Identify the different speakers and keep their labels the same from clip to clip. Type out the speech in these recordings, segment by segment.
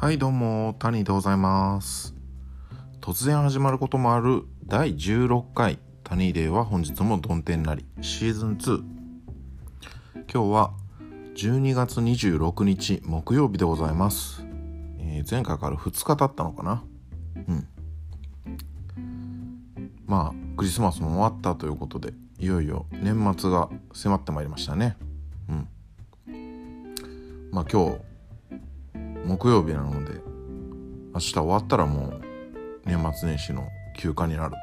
Speaker 1: はいどうも、谷でございます。突然始まることもある第16回谷デーは本日もどん天なりシーズン2。今日は12月26日木曜日でございます。えー前回から2日経ったのかな？うん。まあ、クリスマスも終わったということで、いよいよ年末が迫ってまいりましたね。うん。まあ今日、木曜日なので明日終わったらもう年末年始の休暇になる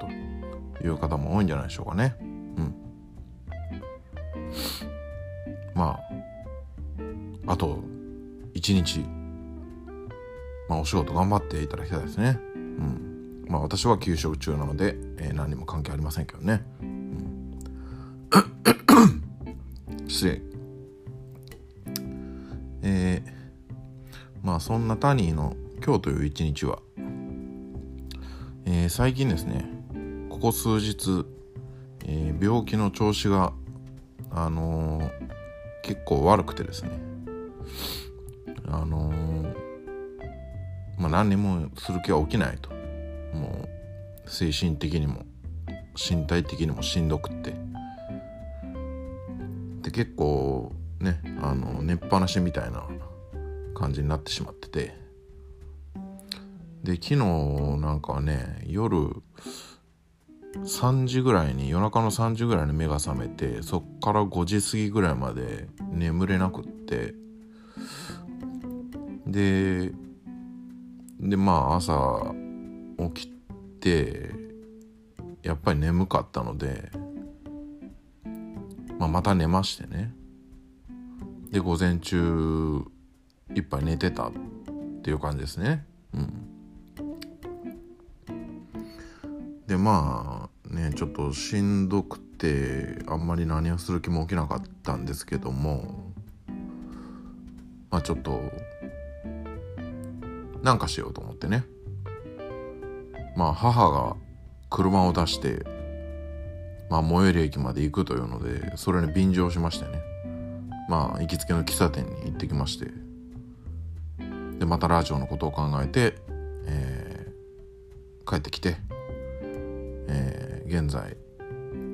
Speaker 1: という方も多いんじゃないでしょうかね。うん。まああと一日まあお仕事頑張っていただきたいですね。うん。まあ私は休職中なので、えー何にも関係ありませんけどね、うん、失礼。そんなタニーの今日という一日は、えー最近ですねここ数日、えー病気の調子があのー結構悪くてですねあのまあ何にもする気は起きないと。もう精神的にも身体的にもしんどくって。で結構ねあの寝っぱなしみたいな感じになってしまってて。で昨日なんかね夜3時ぐらいに夜中の3時ぐらいに目が覚めてそっから5時過ぎぐらいまで眠れなくって。ででまあ朝起きてやっぱり眠かったので、まあ、また寝ましてね。で午前中いっぱい寝てたっていう感じですね。うん、でまあねちょっとしんどくてあんまり何をする気も起きなかったんですけどもまあちょっとなんかしようと思ってね。まあ母が車を出して、まあ、最寄り駅まで行くというのでそれに便乗しましてね。まあ行きつけの喫茶店に行ってきまして。でまたラジオのことを考えて、えー帰ってきて、えー現在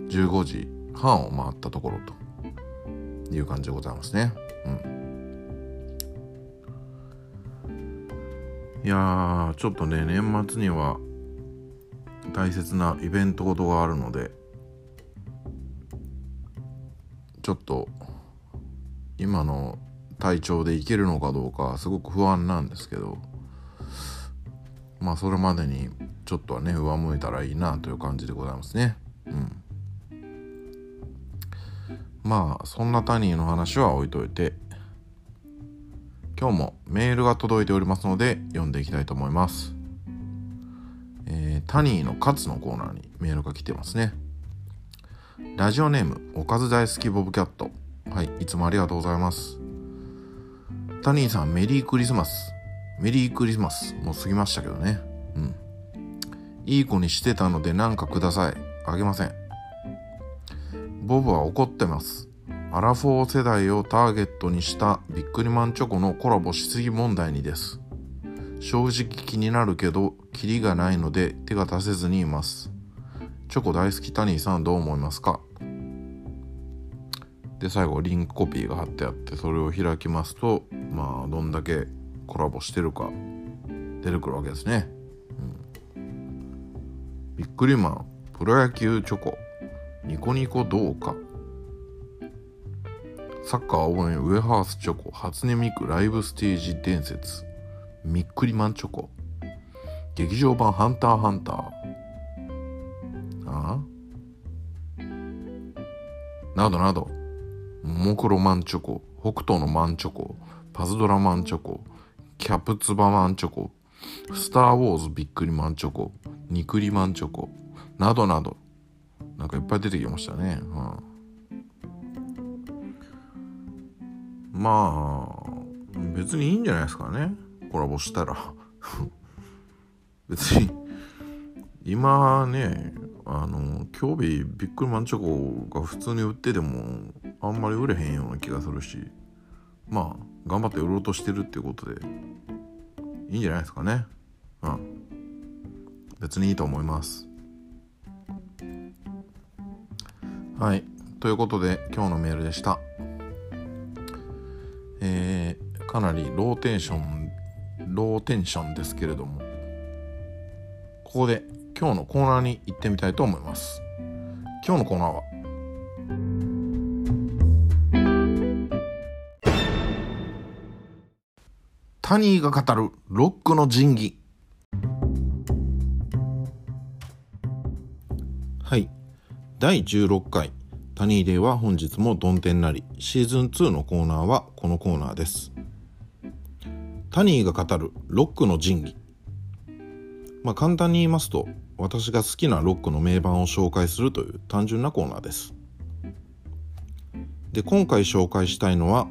Speaker 1: 15時半を回ったところという感じでございますね。うん、いやーちょっとね年末には大切なイベントごとがあるのでちょっと今の体調でいけるのかどうかすごく不安なんですけどまあそれまでにちょっとはね上向いたらいいなという感じでございますね。うん。まあそんなタニーの話は置いといて今日もメールが届いておりますので読んでいきたいと思います。えータニーのカツのコーナーにメールが来てますね。ラジオネームおかず大好きボブキャット。はいいつもありがとうございます。タニーさんメリークリスマス。メリークリスマス。もう過ぎましたけどね。うん。いい子にしてたのでなんかください。あげません。ボブは怒ってます。アラフォー世代をターゲットにしたビックリマンチョコのコラボしすぎ問題にです。正直気になるけどキリがないので手が出せずにいます。チョコ大好きタニーさんどう思いますか？で最後リンクコピーが貼ってあってそれを開きますとまあどんだけコラボしてるか出てくるわけですね、うん、ビックリマン。プロ野球チョコ。ニコニコどうか。サッカー応援ウエハースチョコ。初音ミク。ライブステージ伝説。ミックリマンチョコ。劇場版ハンターハンター。ああ？などなど。ももクロマンチョコ北斗のマンチョコパズドラマンチョコキャプツバマンチョコスター・ウォーズびっくりマンチョコニクリマンチョコなどなど。なんかいっぱい出てきましたね、うん、まあ別にいいんじゃないですかね。コラボしたら。別に。今ねあの今日ビックリマンチョコが普通に売っててもあんまり売れへんような気がするしまあ頑張って売ろうとしてるっていうことでいいんじゃないですかね。うん。別にいいと思います。はい。ということで今日のメールでした。えー、かなりローテンションローテンションですけれどもここで今日のコーナーに行ってみたいと思います。今日のコーナーはタニーが語るロックの神器はい。第16回。タニーデーは本日もドンテンなり。シーズン2のコーナーはこのコーナーです。タニーが語るロックの神器まあ簡単に言いますと私が好きなロックの名盤を紹介するという単純なコーナーです。で今回紹介したいのは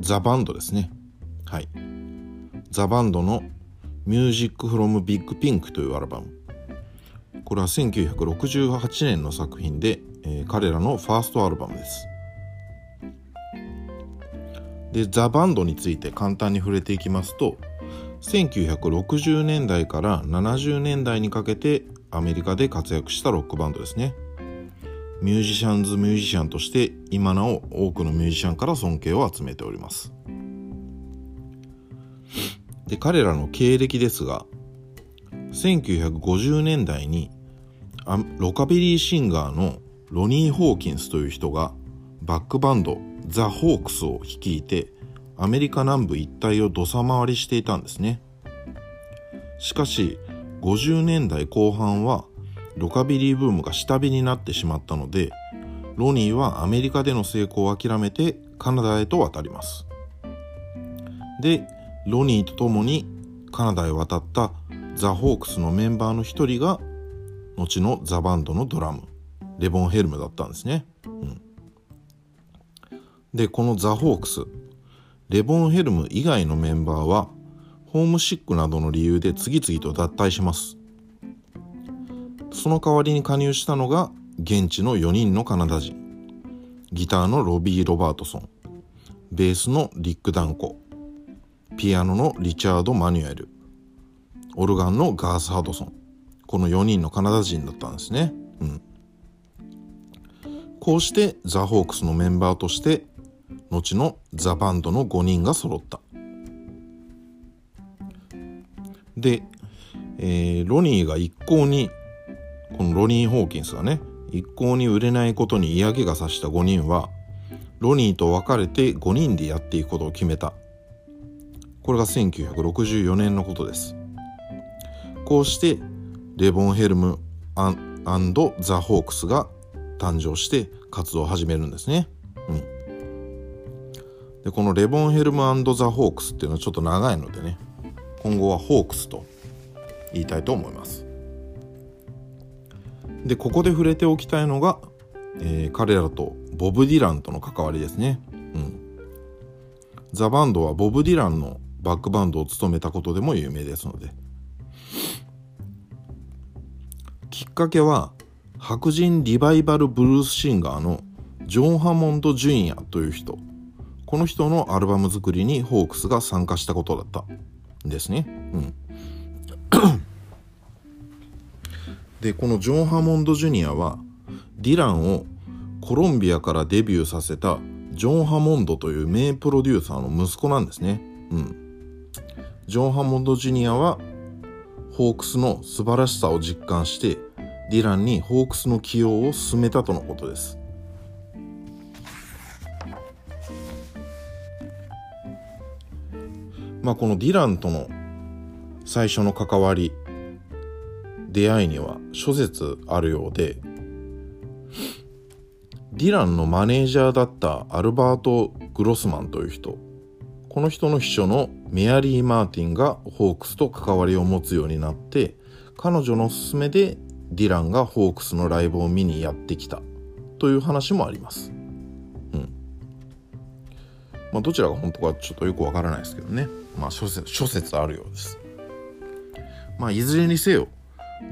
Speaker 1: ザ・バンドですね。はい。ザ・バンドの「ミュージック・フロム・ビッグ・ピンク」というアルバム。これは1968年の作品で、えー、彼らのファーストアルバムです。でザ・バンドについて簡単に触れていきますと1960年代から70年代にかけてアメリカで活躍したロックバンドですね。ミュージシャンズ・ミュージシャンとして今なお多くのミュージシャンから尊敬を集めております。で彼らの経歴ですが1950年代にロカビリーシンガーのロニー・ホーキンスという人がバックバンドザ・ホークスを率いてアメリカ南部一帯を土佐回りしていたんですね。しかし50年代後半はロカビリーブームが下火になってしまったのでロニーはアメリカでの成功を諦めてカナダへと渡ります。でロニーと共にカナダへ渡ったザ・ホークスのメンバーの一人が後のザ・バンドのドラムレボン・ヘルムだったんですね、うん、でこのザ・ホークスレボン・ヘルム以外のメンバーはホームシックなどの理由で次々と脱退します。その代わりに加入したのが現地の4人のカナダ人。ギターのロビー・ロバートソン。ベースのリック・ダンコ。ピアノのリチャード・マニュエル。オルガンのガース・ハドソン。この4人のカナダ人だったんですね、うん、こうしてザ・ホークスのメンバーとして後のザ・バンドの5人が揃った。で、えー、ロニーが一向にこのロニー・ホーキンスがね一向に売れないことに嫌気がさした5人はロニーと別れて5人でやっていくことを決めた。これが1964年のことですこうしてレボンヘルムザ・ホークスが誕生して活動を始めるんですね。うん、でこのレボンヘルムザ・ホークスっていうのはちょっと長いのでね今後はホークスと言いたいと思います。でここで触れておきたいのが、えー、彼らとボブ・ディランとの関わりですね。うん、ザ・バンドはボブ・ディランのバックバンドを務めたことでも有名ですのできっかけは白人リバイバルブルースシンガーのジョン・ハモンド・ジュニアという人この人のアルバム作りにホークスが参加したことだったんですね。うん、でこのジョン・ハモンド・ジュニアはディランをコロンビアからデビューさせたジョン・ハモンドという名プロデューサーの息子なんですね。うんジョン・ハモンド・ジュニアはホークスの素晴らしさを実感してディランにホークスの起用を進めたとのことです。まあこのディランとの最初の関わり出会いには諸説あるようでディランのマネージャーだったアルバート・グロスマンという人この人の秘書のメアリー・マーティンがホークスと関わりを持つようになって彼女のおすすめでディランがホークスのライブを見にやってきたという話もあります。うんまあ、どちらが本当かちょっとよくわからないですけどね。まあ諸説諸説あるようです。まあいずれにせよ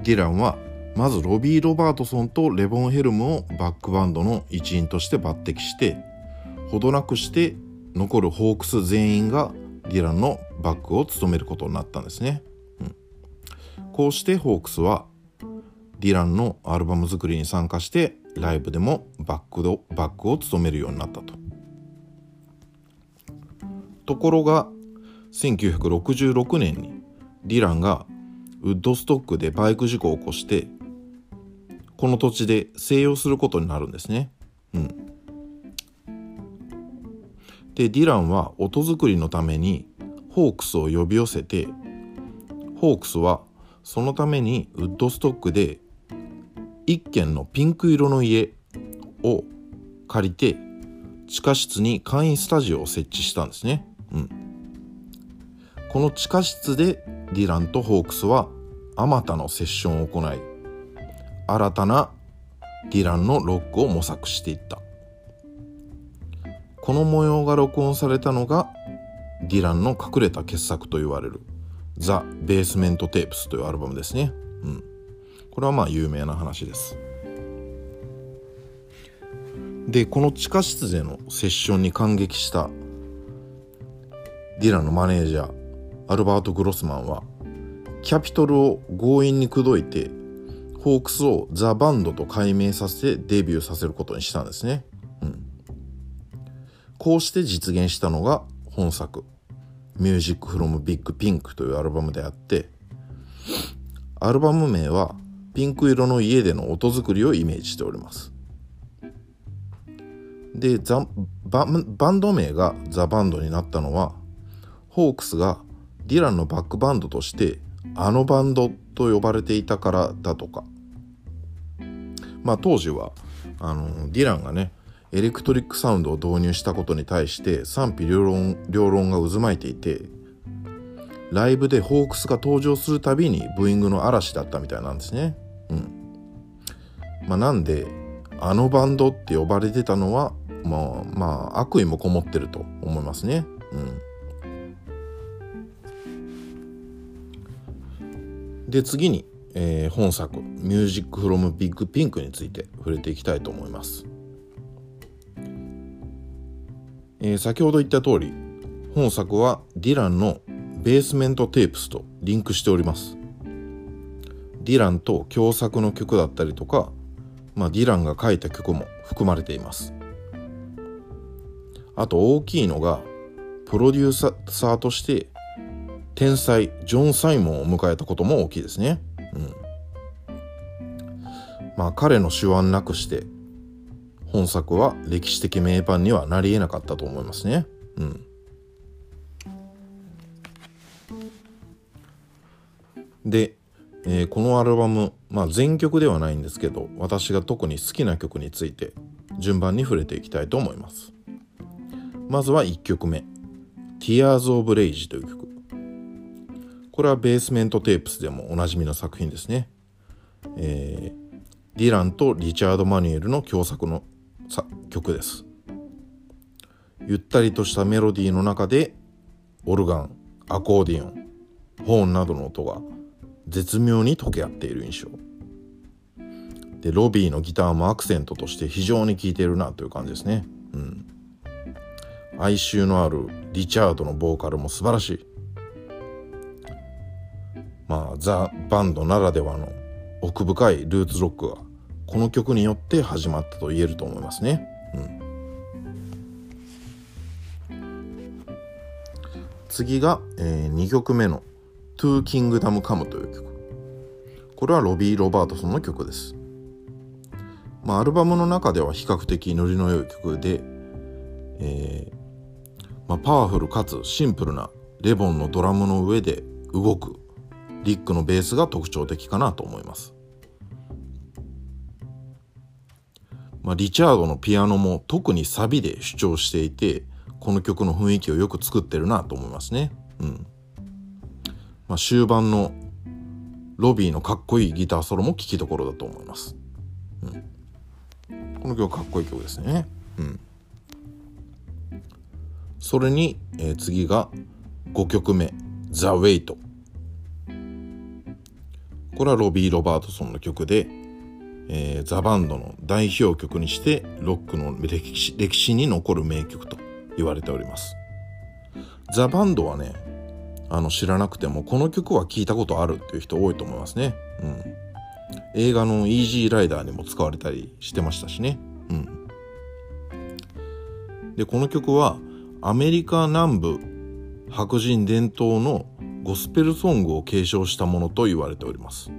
Speaker 1: ディランはまずロビー・ロバートソンとレボン・ヘルムをバックバンドの一員として抜擢してほどなくして残るホークス全員がディランのバックを務めることになったんですね、うん、こうしてホークスはディランのアルバム作りに参加してライブでもバックドバックを務めるようになったと。ところが1966年にディランがウッドストックでバイク事故を起こしてこの土地で静養することになるんですね。うん、でディランは音作りのためにホークスを呼び寄せてホークスはそのためにウッドストックで一軒のピンク色の家を借りて地下室に簡易スタジオを設置したんですね。うん、この地下室でディランとホークスはあまたのセッションを行い新たなディランのロックを模索していったこの模様が録音されたのがディランの隠れた傑作と言われる「ザ・ベースメント・テープス」というアルバムですね、うん、これはまあ有名な話です。でこの地下室でのセッションに感激したディランのマネージャーアルバート・グロスマンはキャピトルを強引に口説いてホークスをザ・バンドと改名させてデビューさせることにしたんですね。こうして実現したのが本作「ミュージック・フロム・ビッグ・ピンク」というアルバムであってアルバム名はピンク色の家での音作りをイメージしております。でザババンド名がザ・バンドになったのはホークスがディランのバックバンドとしてあのバンドと呼ばれていたからだとかまあ当時はあのディランがねエレクトリックサウンドを導入したことに対して賛否両論両論が渦巻いていてライブでホークスが登場するたびにブーイングの嵐だったみたいなんですね。うんまあ、なんであのバンドって呼ばれてたのはまあまあ悪意もこもってると思いますね。うんで次に、えー、本作「ミュージック・フロム・ビッグ・ピンク」について触れていきたいと思います、えー、先ほど言った通り本作はディランのベースメントテープスとリンクしております。ディランと共作の曲だったりとか、まあ、ディランが書いた曲も含まれています。あと大きいのがプロデューサーとして天才ジョン・サイモンを迎えたことも大きいですね。うん、まあ彼の手腕なくして本作は歴史的名盤にはなり得なかったと思いますね。うん、で、えー、このアルバム、まあ、全曲ではないんですけど私が特に好きな曲について順番に触れていきたいと思います。まずは1曲目「Tears of Rage」という曲。これはベースメントテープスでもおなじみの作品ですね。えー、ディランとリチャード・マニュエルの共作のさ曲です。ゆったりとしたメロディーの中でオルガン、アコーディオン、ホーンなどの音が絶妙に溶け合っている印象。で、ロビーのギターもアクセントとして非常に効いてるなという感じですね。うん。哀愁のあるリチャードのボーカルも素晴らしい。まあ、ザ・バンドならではの奥深いルーツロックがこの曲によって始まったと言えると思いますね。うん、次が、えー、2曲目の「To Kingdom Come」という曲。これはロビー・ロバートソンの曲です。まあ、アルバムの中では比較的ノリの良い曲で、えーまあ、パワフルかつシンプルなレボンのドラムの上で動くリックのベースが特徴的かなと思います。まあ、リチャードのピアノも特にサビで主張していてこの曲の雰囲気をよく作ってるなと思いますね。うんまあ、終盤のロビーのかっこいいギターソロも聴きどころだと思います。うん、この曲かっこいい曲ですね。うん、それに、えー、次が5曲目「The Wait」これはロビー・ロバートソンの曲で、えー、ザ・バンドの代表曲にしてロックの歴史歴史に残る名曲と言われております。ザ・バンドはねあの知らなくてもこの曲は聞いたことあるっていう人多いと思いますね。うん、映画の「イージーライダー」にも使われたりしてましたしね。うん、でこの曲はアメリカ南部白人伝統のゴスペルソングを継承したものと言われております。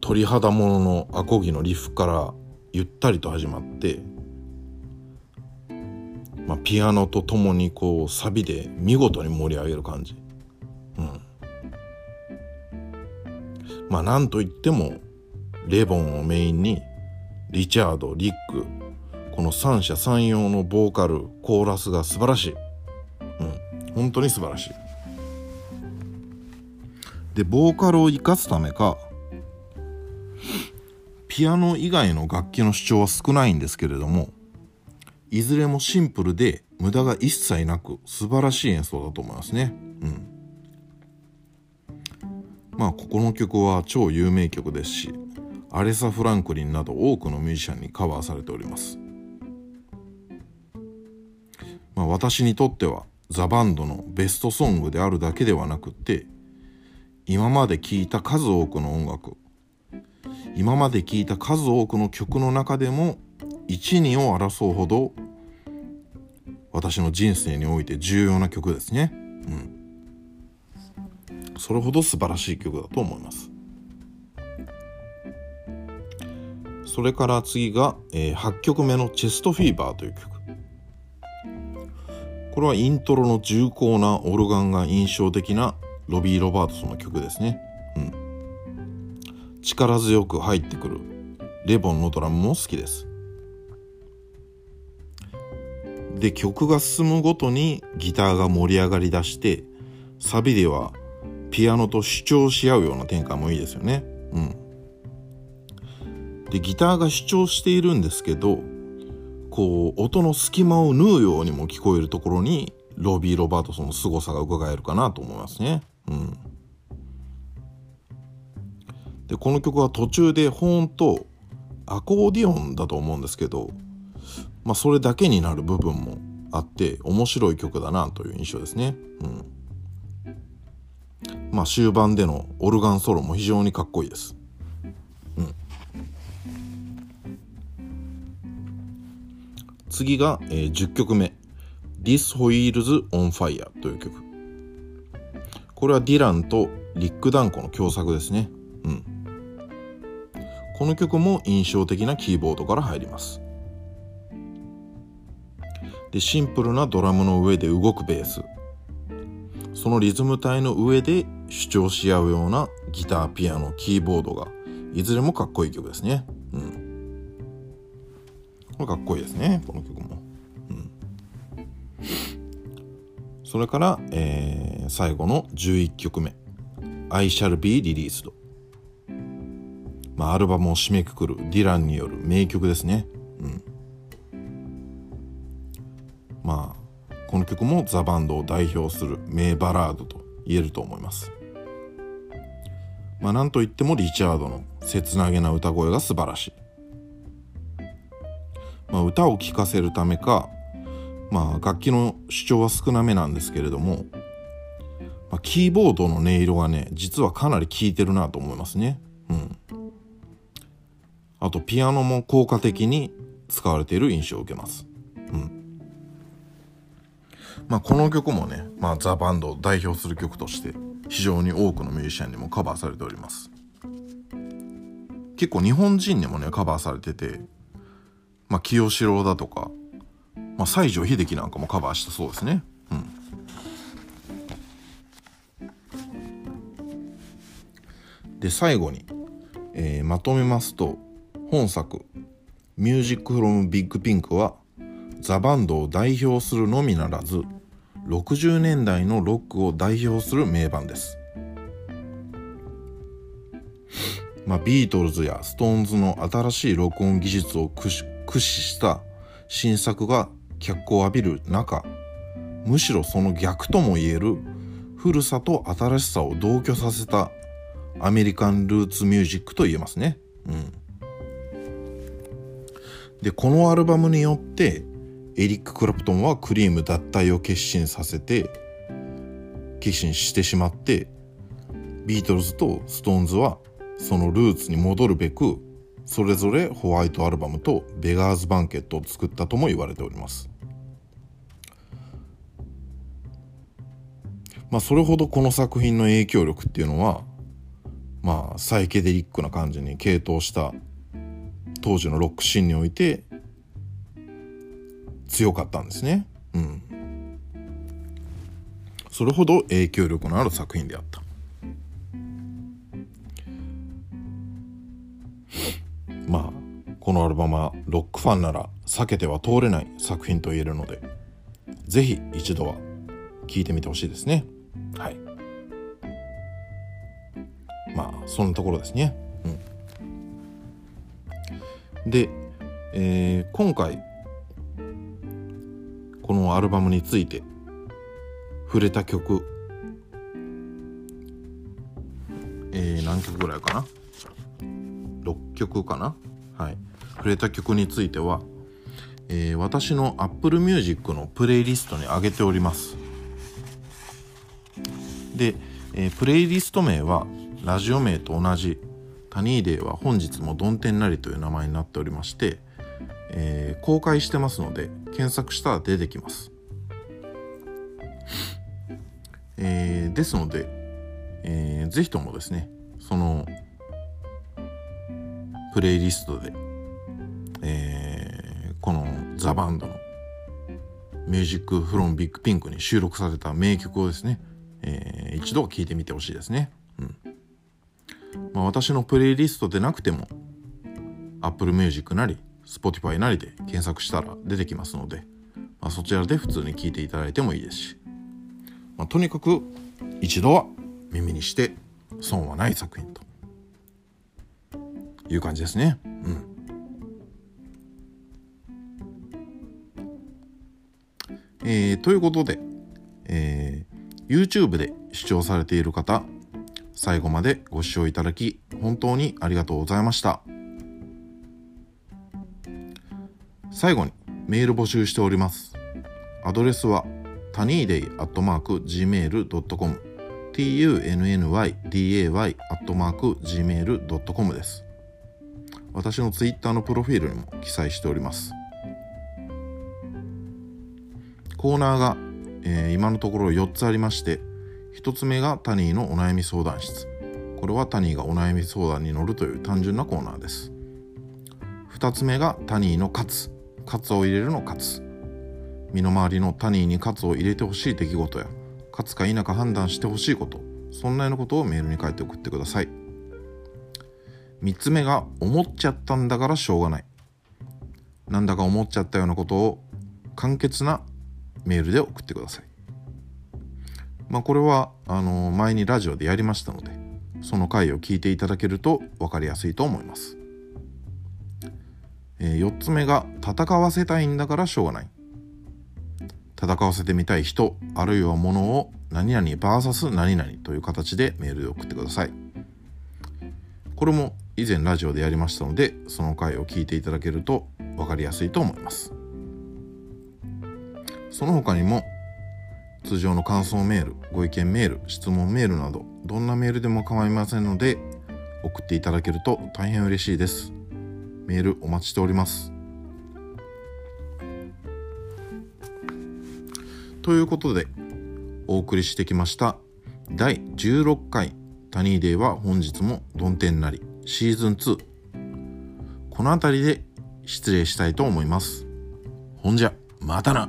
Speaker 1: 鳥肌もののアコギのリフからゆったりと始まってまあ、ピアノとともにこうサビで見事に盛り上げる感じ。うん。まあなんといってもレボンをメインにリチャード、リック、この三者三様のボーカル、コーラスが素晴らしい。うん。本当に素晴らしい。で、ボーカルを生かすためか、ピアノ以外の楽器の主張は少ないんですけれども、いずれもシンプルで無駄が一切なく素晴らしい演奏だと思いますね。うん。まあここの曲は超有名曲ですしアレサ・フランクリンなど多くのミュージシャンにカバーされております。まあ私にとってはザ・バンドのベストソングであるだけではなくって今まで聴いた数多くの音楽今まで聴いた数多くの曲の中でも一二を争うほど私の人生において重要な曲ですね。うん。それほど素晴らしい曲だと思います。それから次が、えー、8曲目の「チェストフィーバー」という曲。これはイントロの重厚なオルガンが印象的なロビー・ロバートソンの曲ですね。力強く入ってくるレボンのドラムも好きです。で曲が進むごとにギターが盛り上がりだしてサビではピアノと主張し合うような展開もいいですよね。うん。でギターが主張しているんですけどこう音の隙間を縫うようにも聞こえるところにロビー・ロバートソンの凄さが伺えるかなと思いますね。うん。でこの曲は途中でホーンとアコーディオンだと思うんですけどまあ、それだけになる部分もあって面白い曲だなという印象ですね。うん。まあ終盤でのオルガンソロも非常にかっこいいです。うん。次が、えー、10曲目「This Wheels on Fire」という曲。これはディランとリック・ダンコの共作ですね。この曲も印象的なキーボードから入ります。でシンプルなドラムの上で動くベース。そのリズム体の上で主張し合うようなギターピアノキーボードがいずれもかっこいい曲ですね。うん。これかっこいいですねこの曲も。うん。それから、えー、最後の11曲目「I shall be released」まあアルバムを締めくくるディランによる名曲ですね。うん。まあこの曲もザ・バンドを代表する名バラードと言えると思います。まあなんといってもリチャードの切なげな歌声が素晴らしい。まあ歌を聴かせるためかまあ楽器の主張は少なめなんですけれども、まあ、キーボードの音色がね実はかなり効いてるなと思いますね。あとピアノも効果的に使われている印象を受けます。うん。まあ、この曲もね、まあ、ザ・バンドを代表する曲として非常に多くのミュージシャンにもカバーされております。結構日本人にもねカバーされてて、まあ、清志郎だとか、まあ、西城秀樹なんかもカバーしたそうですね。うん。で最後に、えー、まとめますと本作「ミュージックフロムビッグピンクはザ・バンドを代表するのみならず60年代のロックを代表する名盤です。まあ、ビートルズやストーンズの新しい録音技術を駆使した新作が脚光を浴びる中むしろその逆とも言える古さと新しさを同居させたアメリカンルーツミュージックと言えますね。うん、でこのアルバムによってエリック・クラプトンはクリーム脱退を決心させて決心してしまってビートルズとストーンズはそのルーツに戻るべくそれぞれホワイトアルバムとベガーズ・バンケットを作ったとも言われております。まあそれほどこの作品の影響力っていうのはまあサイケデリックな感じに傾倒した当時のロックシーンにおいて強かったんですね。うん。それほど影響力のある作品であった。まあこのアルバムはロックファンなら避けては通れない作品と言えるので是非一度は聴いてみてほしいですね。はい。まあそんなところですね。で、えー、今回このアルバムについて触れた曲えー、何曲ぐらいかな？6曲かな？はい。触れた曲については、えー、私の Apple Music のプレイリストに上げております。で、えー、プレイリスト名はラジオ名と同じ。ニーデーは本日もどん天なりという名前になっておりましてえー、公開してますので検索したら出てきます、えー、ですので、えー、ぜひともですねそのプレイリストで、えー、このザ・バンドの「ミュージック・フロン・ビッグ・ピンク」に収録された名曲をですね、えー、一度聴いてみてほしいですね。うんまあ、私のプレイリストでなくても Apple Music なり Spotify なりで検索したら出てきますので、まあ、そちらで普通に聞いていただいてもいいですし、まあ、とにかく一度は耳にして損はない作品という感じですね。うん。えー、ということで、えー、YouTube で視聴されている方、最後までご視聴いただき本当にありがとうございました。最後にメール募集しております。アドレスはタニーデイアットマーク gmail.com tunnyday アットマーク gmail.com です。私のツイッターのプロフィールにも記載しております。コーナーが、えー、今のところ4つありまして、1つ目がタニーのお悩み相談室。これはタニーがお悩み相談に乗るという単純なコーナーです。2つ目がタニーの勝つ。カツを入れるのカツ身の回りのタニーにカツを入れてほしい出来事や勝つか否か判断してほしいことそんなようなことをメールに書いて送ってください3つ目が思っちゃったんだからしょうがないなんだか思っちゃったようなことを簡潔なメールで送ってくださいまあこれはあの前にラジオでやりましたのでその回を聞いていただけると分かりやすいと思います。えー、4つ目が戦わせたいんだからしょうがない。戦わせてみたい人あるいはものを何々 VS 何々という形でメールで送ってください。これも以前ラジオでやりましたのでその回を聞いていただけると分かりやすいと思います。その他にも通常の感想メールご意見メール質問メールなどどんなメールでも構いませんので送っていただけると大変嬉しいですメールお待ちしております。ということでお送りしてきました第16回タニーデーは本日もどん天なりシーズン2この辺りで失礼したいと思います。ほんじゃまたな